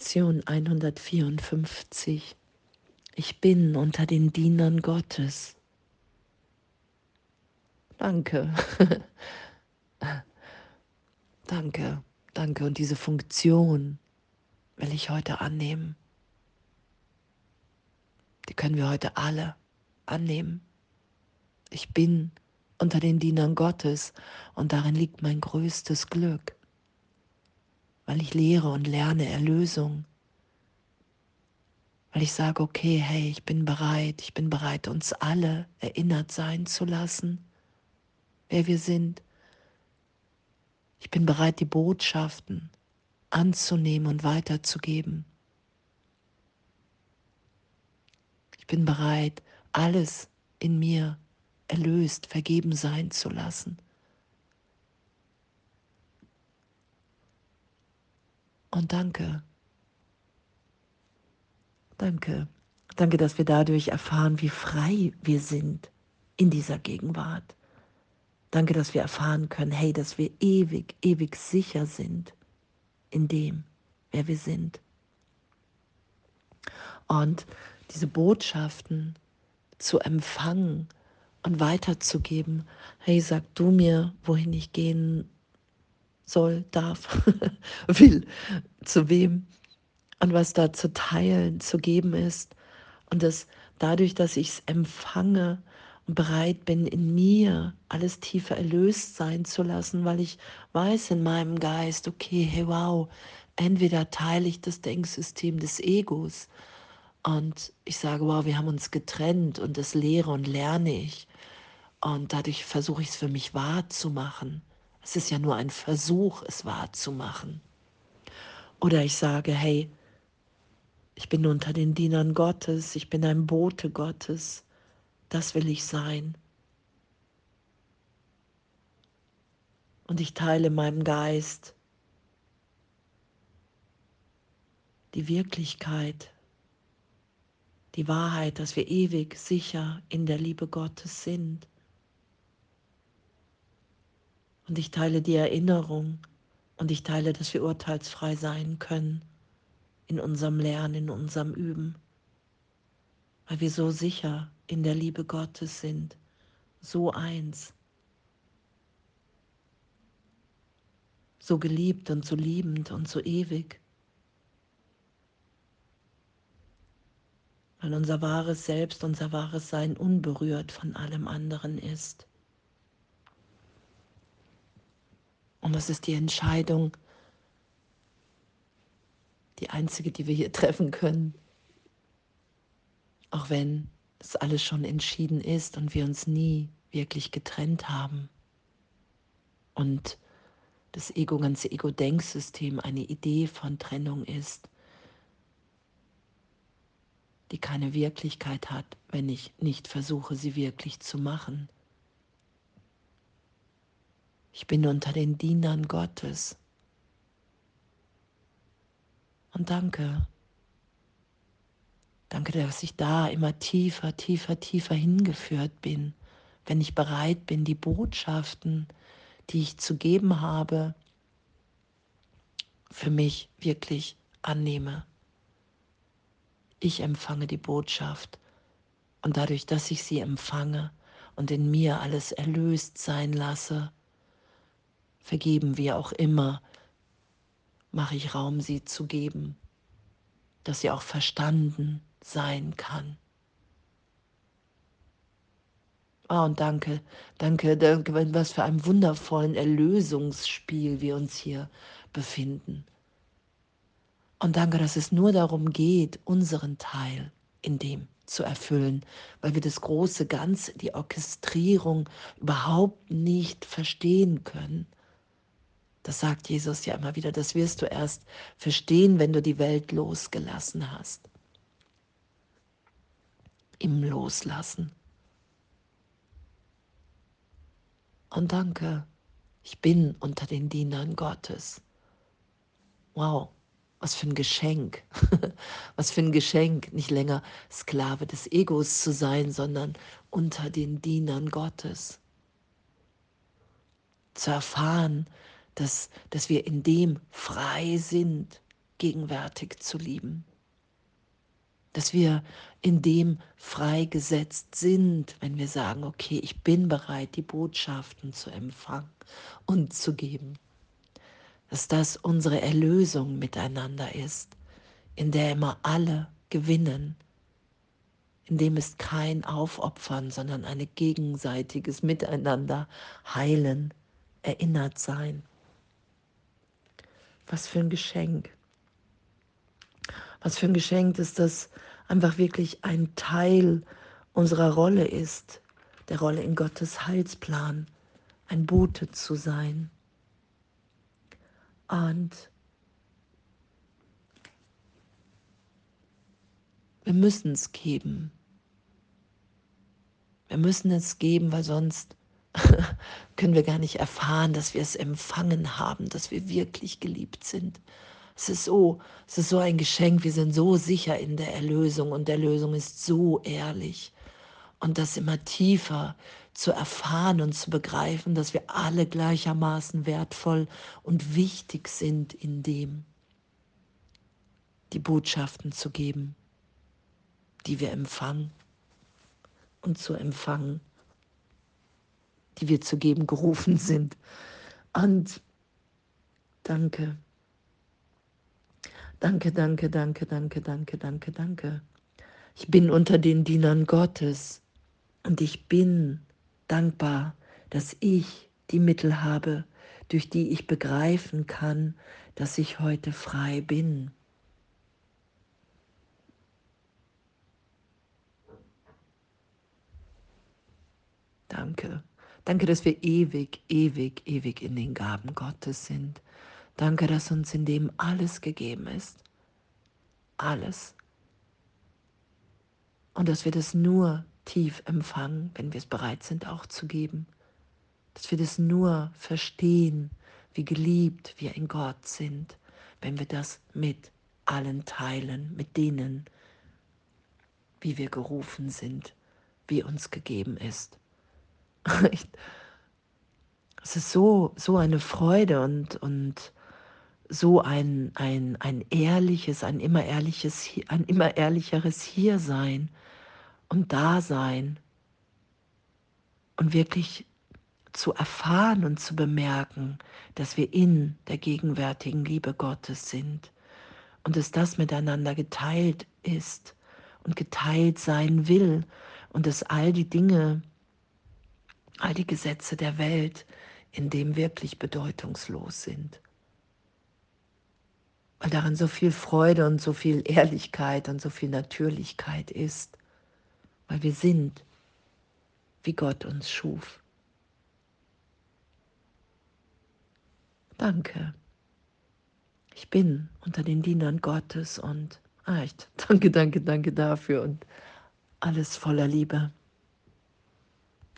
Lektion 154. Ich bin unter den Dienern Gottes. Danke. danke, danke. Und diese Funktion will ich heute annehmen. Die können wir heute alle annehmen. Ich bin unter den Dienern Gottes und darin liegt mein größtes Glück, weil ich lehre und lerne Erlösung, weil ich sage, okay, hey, ich bin bereit, ich bin bereit, uns alle erinnert sein zu lassen, wer wir sind. Ich bin bereit, die Botschaften anzunehmen und weiterzugeben. Ich bin bereit, alles in mir erlöst, vergeben sein zu lassen. Und danke. Danke. Danke, dass wir dadurch erfahren, wie frei wir sind in dieser Gegenwart. Danke, dass wir erfahren können, hey, dass wir ewig, ewig sicher sind in dem, wer wir sind. Und diese Botschaften zu empfangen und weiterzugeben. Hey, sag du mir, wohin ich gehen soll, darf, will, zu wem und was da zu teilen, zu geben ist. Und dass dadurch, dass ich es empfange und bereit bin, in mir alles tiefer erlöst sein zu lassen, weil ich weiß in meinem Geist, okay, hey, wow, entweder teile ich das Denksystem des Egos und ich sage, wow, wir haben uns getrennt und das lehre und lerne ich. Und dadurch versuche ich es für mich wahrzumachen. Es ist ja nur ein Versuch, es wahrzumachen. Oder ich sage, hey, ich bin unter den Dienern Gottes, ich bin ein Bote Gottes, das will ich sein. Und ich teile meinem Geist die Wirklichkeit, die Wahrheit, dass wir ewig sicher in der Liebe Gottes sind. Und ich teile die Erinnerung und ich teile, dass wir urteilsfrei sein können in unserem Lernen, in unserem Üben, weil wir so sicher in der Liebe Gottes sind, so eins, so geliebt und so liebend und so ewig. Weil unser wahres Selbst, unser wahres Sein unberührt von allem anderen ist. Und das ist die Entscheidung, die einzige, die wir hier treffen können. Auch wenn das alles schon entschieden ist und wir uns nie wirklich getrennt haben. Und das Ego, ganze Ego-Denksystem eine Idee von Trennung ist, die keine Wirklichkeit hat, wenn ich nicht versuche, sie wirklich zu machen. Ich bin unter den Dienern Gottes. Und danke. Danke, dass ich da immer tiefer, tiefer, tiefer hingeführt bin, wenn ich bereit bin, die Botschaften, die ich zu geben habe, für mich wirklich annehme. Ich empfange die Botschaft und dadurch, dass ich sie empfange und in mir alles erlöst sein lasse, vergeben, wie auch immer, mache ich Raum, sie zu geben, dass sie auch verstanden sein kann. Oh, und danke, danke, danke, was für ein wundervollen Erlösungsspiel wir uns hier befinden. Und danke, dass es nur darum geht, unseren Teil in dem zu erfüllen, weil wir das große Ganze, die Orchestrierung überhaupt nicht verstehen können. Das sagt Jesus ja immer wieder, das wirst du erst verstehen, wenn du die Welt losgelassen hast. Im Loslassen. Und danke, ich bin unter den Dienern Gottes. Wow, was für ein Geschenk. was für ein Geschenk, nicht länger Sklave des Egos zu sein, sondern unter den Dienern Gottes. Zu erfahren, dass, dass wir in dem frei sind, gegenwärtig zu lieben. Dass wir in dem freigesetzt sind, wenn wir sagen, okay, ich bin bereit, die Botschaften zu empfangen und zu geben. Dass das unsere Erlösung miteinander ist, in der immer alle gewinnen, in dem ist kein Aufopfern, sondern ein gegenseitiges Miteinander heilen, erinnert sein. Was für ein Geschenk. Was für ein Geschenk ist, dass einfach wirklich ein Teil unserer Rolle ist, der Rolle in Gottes Heilsplan, ein Bote zu sein. Und wir müssen es geben. Wir müssen es geben, weil sonst können wir gar nicht erfahren, dass wir es empfangen haben, dass wir wirklich geliebt sind. Es ist so, es ist so ein Geschenk. Wir sind so sicher in der Erlösung und der Erlösung ist so ehrlich. Und das immer tiefer zu erfahren und zu begreifen, dass wir alle gleichermaßen wertvoll und wichtig sind in dem, die Botschaften zu geben, die wir empfangen und zu empfangen die wir zu geben gerufen sind. Und danke. Danke, danke, danke, danke, danke, danke, danke. Ich bin unter den Dienern Gottes und ich bin dankbar, dass ich die Mittel habe, durch die ich begreifen kann, dass ich heute frei bin. Danke. Danke, dass wir ewig, ewig, ewig in den Gaben Gottes sind. Danke, dass uns in dem alles gegeben ist. Alles. Und dass wir das nur tief empfangen, wenn wir es bereit sind auch zu geben. Dass wir das nur verstehen, wie geliebt wir in Gott sind, wenn wir das mit allen teilen, mit denen, wie wir gerufen sind, wie uns gegeben ist. es ist so, so eine Freude und, und so ein, ein, ein ehrliches, ein immer ehrliches, ein immer ehrlicheres Hiersein und Dasein und wirklich zu erfahren und zu bemerken, dass wir in der gegenwärtigen Liebe Gottes sind und dass das miteinander geteilt ist und geteilt sein will und dass all die Dinge, all die Gesetze der Welt in dem wirklich bedeutungslos sind. Weil darin so viel Freude und so viel Ehrlichkeit und so viel Natürlichkeit ist, weil wir sind, wie Gott uns schuf. Danke. Ich bin unter den Dienern Gottes und ah, echt, danke, danke, danke dafür und alles voller Liebe.